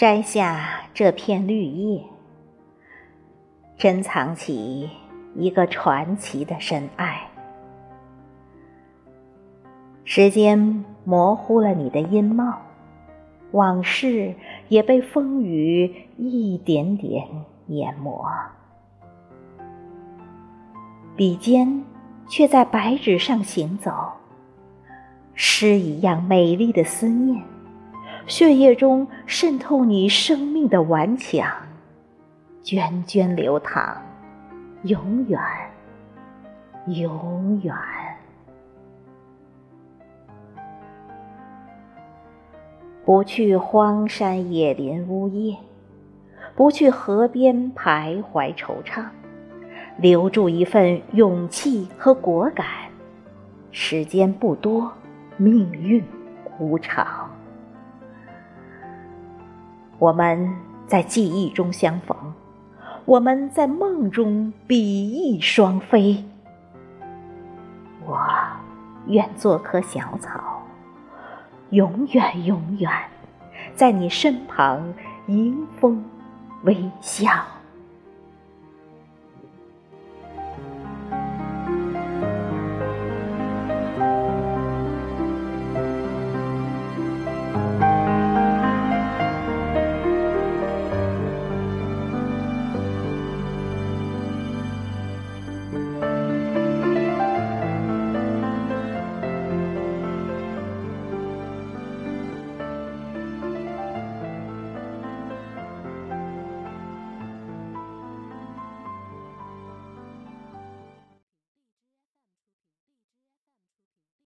摘下这片绿叶，珍藏起一个传奇的深爱。时间模糊了你的音貌，往事也被风雨一点点淹没，笔尖却在白纸上行走，诗一样美丽的思念。血液中渗透你生命的顽强，涓涓流淌，永远，永远。不去荒山野林呜咽，不去河边徘徊惆怅，留住一份勇气和果敢。时间不多，命运无常。我们在记忆中相逢，我们在梦中比翼双飞。我愿做棵小草，永远永远在你身旁迎风微笑。